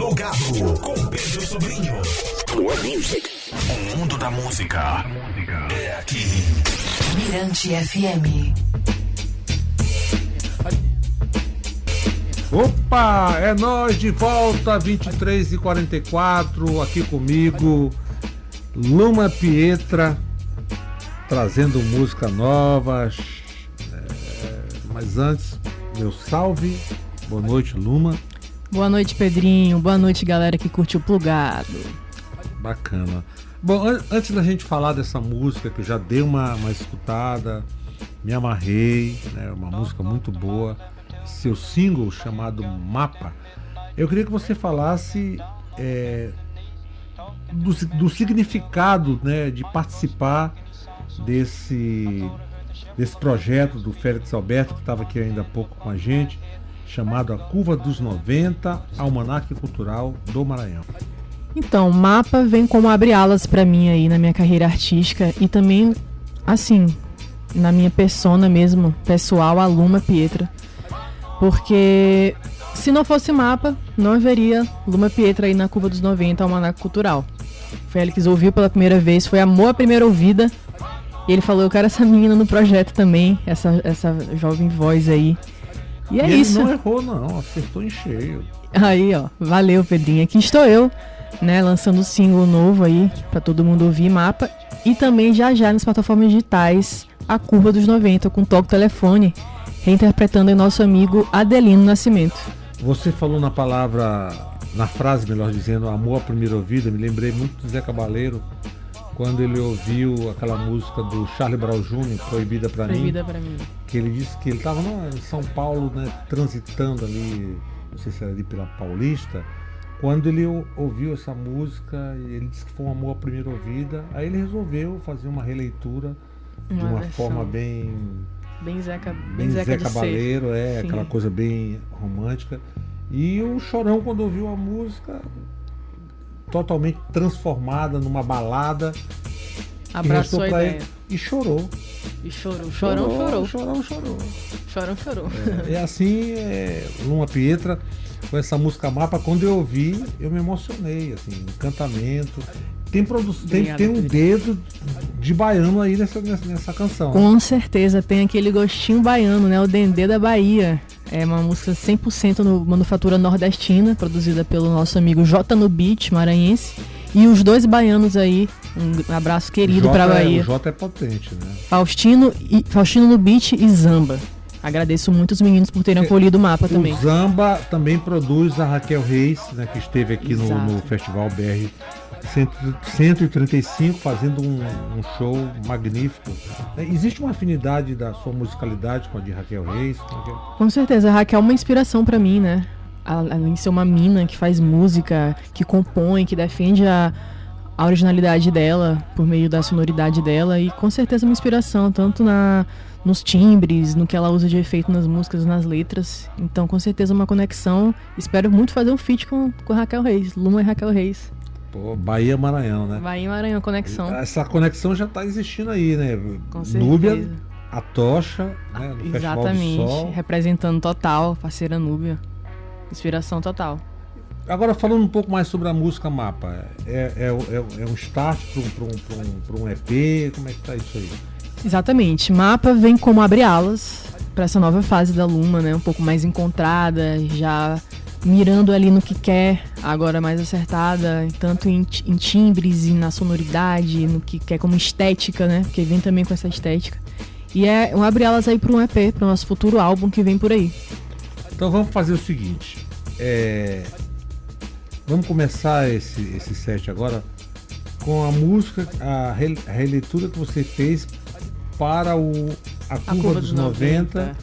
Plugado com Pedro Sobrinho. Plug Music. O mundo da música é aqui. Mirante FM. Opa, é nós de volta, 23 e 44 aqui comigo, Luma Pietra, trazendo música nova. É, mas antes, meu salve, boa noite, Luma. Boa noite, Pedrinho. Boa noite, galera que curte o plugado. Bacana. Bom, an antes da gente falar dessa música, que eu já dei uma, uma escutada, me amarrei, né, uma música muito boa seu single chamado Mapa, eu queria que você falasse é, do, do, significado né, de participar desse, desse projeto do Félix Alberto, que estava aqui ainda há pouco com a gente, chamado A Curva dos 90, Almanac Cultural do Maranhão. Então, mapa vem como abre alas para mim aí na minha carreira artística e também, assim, na minha persona mesmo, pessoal, Aluma Pietra. Porque se não fosse mapa, não haveria Luma Pietra aí na curva dos 90 Almanac Cultural. Félix ouviu pela primeira vez, foi amor à primeira ouvida. E ele falou, eu quero essa menina no projeto também, essa, essa jovem voz aí. E é e isso. Ele não errou, não, acertou em cheio. Aí, ó, valeu, Pedrinho. Aqui estou eu, né, lançando um single novo aí, para todo mundo ouvir mapa. E também já já nas plataformas digitais, a curva dos 90, com toque telefone reinterpretando o nosso amigo Adelino Nascimento. Você falou na palavra, na frase, melhor dizendo, amor à primeira ouvida, me lembrei muito do Zé Cabaleiro, quando ele ouviu aquela música do Charlie Brown Jr., Proibida para mim. Proibida para mim. Que ele disse que ele estava em São Paulo, né, transitando ali, não sei se era ali pela Paulista, quando ele ouviu essa música, ele disse que foi um amor à primeira ouvida, aí ele resolveu fazer uma releitura uma de uma versão. forma bem Bem Zeca, bem, bem Zeca, Zeca Cabaleiro, é, Sim. aquela coisa bem romântica. E o Chorão, quando ouviu a música, totalmente transformada numa balada. Abraçou a ideia. Ele, e chorou. E chorou. Chorão chorou. Chorão chorou. Chorão chorou. É, é assim, é, Luma Pietra, com essa música mapa, quando eu ouvi, eu me emocionei, assim, encantamento tem, tem, tem um dedo de baiano aí nessa, nessa, nessa, canção. Com certeza, tem aquele gostinho baiano, né? O Dendê da Bahia. É uma música 100% no manufatura nordestina, produzida pelo nosso amigo J no Beat, maranhense. E os dois baianos aí, um abraço querido para Bahia. É, o J é potente, né? Faustino, e, Faustino no Beat e Zamba. Agradeço muito os meninos por terem acolhido o mapa também. O Zamba também produz a Raquel Reis, né, que esteve aqui no, no, Festival BR 135 fazendo um, um, show magnífico. É, existe uma afinidade da sua musicalidade com a de Raquel Reis? Com certeza, a Raquel é uma inspiração para mim, né? Além de ser uma mina que faz música, que compõe, que defende a, a originalidade dela por meio da sonoridade dela e com certeza uma inspiração tanto na nos timbres, no que ela usa de efeito nas músicas, nas letras. Então, com certeza uma conexão. Espero muito fazer um feat com, com Raquel Reis, Luma e Raquel Reis. Pô, Bahia Maranhão, né? Bahia Maranhão, conexão. Essa conexão já está existindo aí, né? Com certeza. Núbia, a tocha, né? No Exatamente. Representando total, parceira Núbia. Inspiração total. Agora, falando um pouco mais sobre a música Mapa, é, é, é, é um start para um, um, um, um EP? Como é que tá isso aí? Exatamente. Mapa vem como abre alas para essa nova fase da Luma, né? Um pouco mais encontrada, já mirando ali no que quer, agora mais acertada, tanto em, em, timbres e na sonoridade, no que quer como estética, né? Porque vem também com essa estética. E é um abre elas aí para um EP, para o nosso futuro álbum que vem por aí. Então vamos fazer o seguinte. É... Vamos começar esse, esse set agora com a música, a, releitura que você fez para o A Curva, a curva dos, dos 90, 90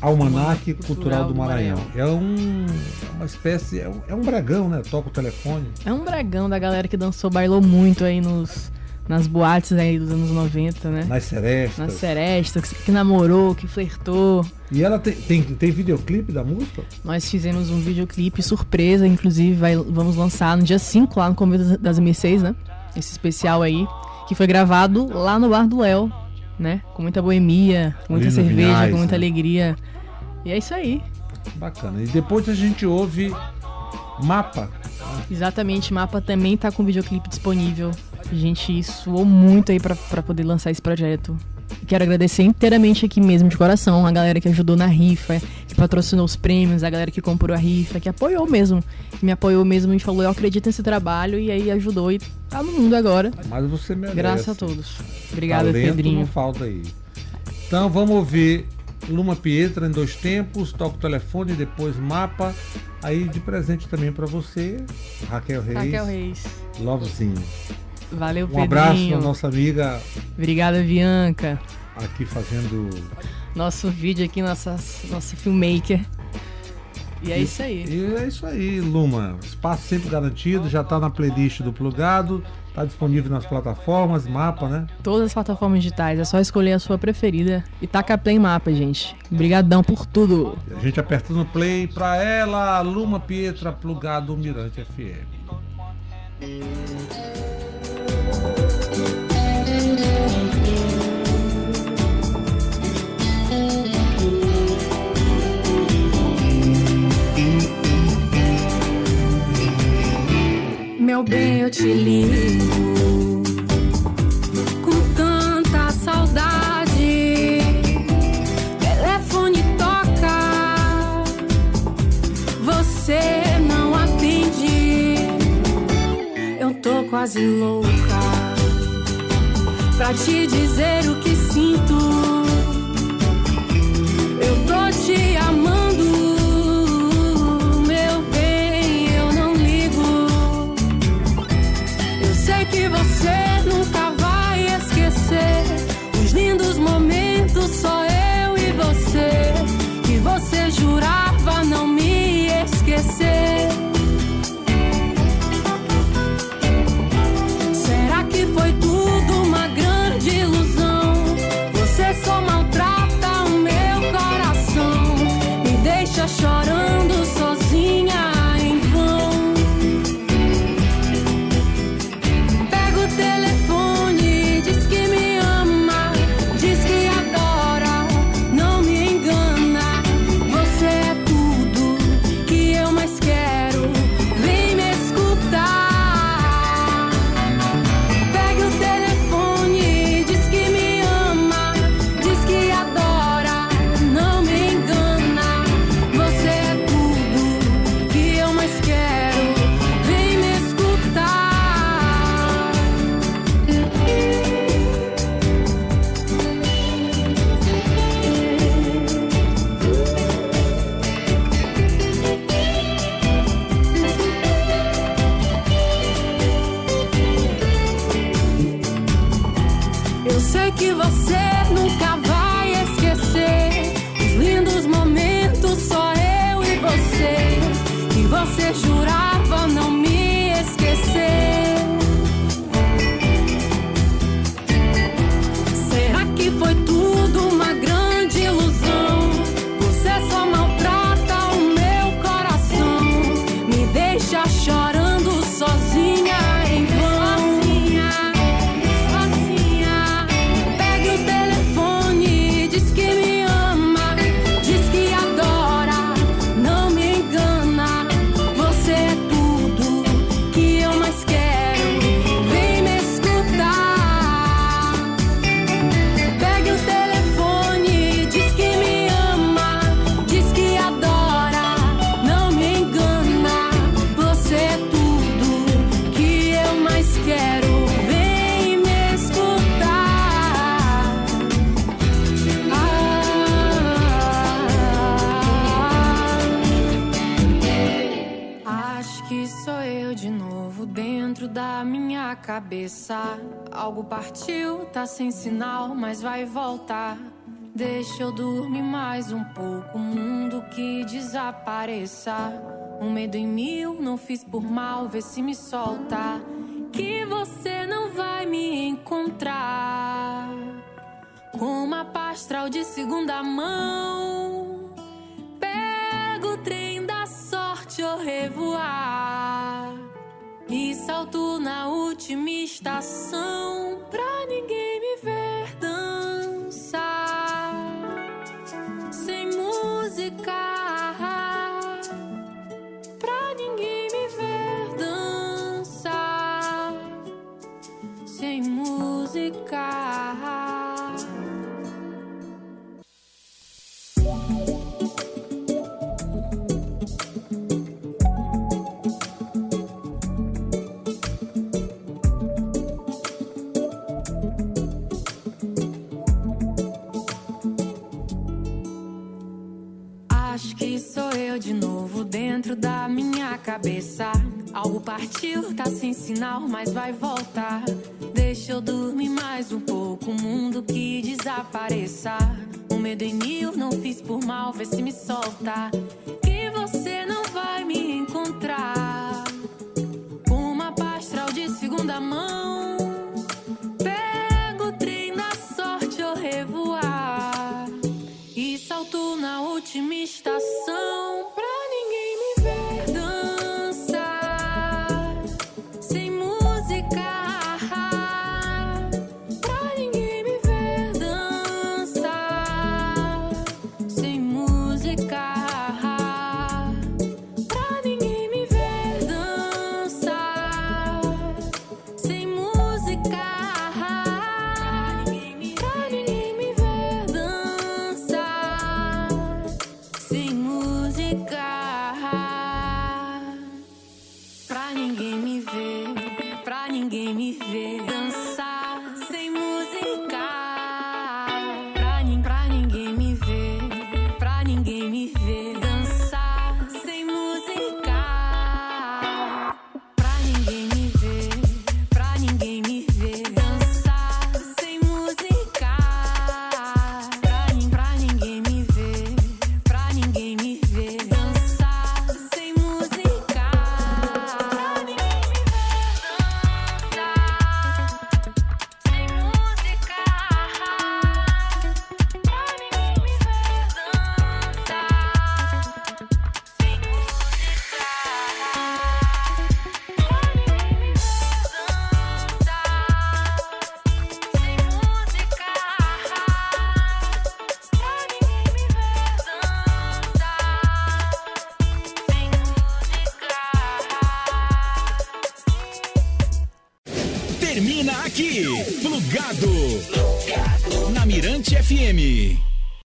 Almanac Cultural, Cultural do Maranhão. É um, é uma espécie, é um, é um bragão, né? Toca o telefone. É um bragão da galera que dançou, bailou muito aí nos, nas boates aí dos anos 90, né? Nas serestas. Nas serestas, que namorou, que flertou. E ela tem, tem, tem videoclipe da música? Nós fizemos um videoclipe surpresa, inclusive vai, vamos lançar no dia 5 lá no Convívio das M6, né? Esse especial aí, que foi gravado lá no Bar do Léo, né? Com muita boemia, com muita cerveja, Vinhais, com muita né? alegria. E é isso aí. Bacana. E depois a gente ouve Mapa. Exatamente, Mapa também tá com videoclipe disponível. A gente suou muito aí pra poder lançar esse projeto. Quero agradecer inteiramente aqui mesmo, de coração, a galera que ajudou na rifa, patrocinou os prêmios, a galera que comprou a rifa, que apoiou mesmo, que me apoiou mesmo e falou, eu acredito nesse trabalho, e aí ajudou e tá no mundo agora. Mas você merece. Graças a todos. Obrigada, Talento Pedrinho. não falta aí. Então vamos ouvir Luma Pietra em dois tempos, toca o telefone, depois mapa. Aí de presente também pra você, Raquel Reis. Raquel Reis. Lovezinho. Valeu, Um Pedrinho. abraço à nossa amiga Obrigada, Bianca. Aqui fazendo. Nosso vídeo aqui, nossa, nosso filmmaker. E é isso aí. E é isso aí, Luma. Espaço sempre garantido, já tá na playlist do Plugado, tá disponível nas plataformas, mapa, né? Todas as plataformas digitais, é só escolher a sua preferida e taca play mapa, gente. Obrigadão por tudo. A gente aperta no play pra ela, Luma Pietra, Plugado Mirante FM. Meu bem, eu te ligo com tanta saudade. Telefone toca, você não atende. Eu tô quase louca pra te dizer o que cabeça. Algo partiu, tá sem sinal, mas vai voltar. Deixa eu dormir mais um pouco, mundo que desapareça. Um medo em mil, não fiz por mal, vê se me solta. Que você não vai me encontrar. Com uma pastral de segunda mão. Salto na última estação. Pra ninguém da minha cabeça. Algo partiu, tá sem sinal, mas vai voltar. Deixa eu dormir mais um pouco, o mundo que desapareça. O medo em mil, não fiz por mal, vê se me solta. Que você não vai me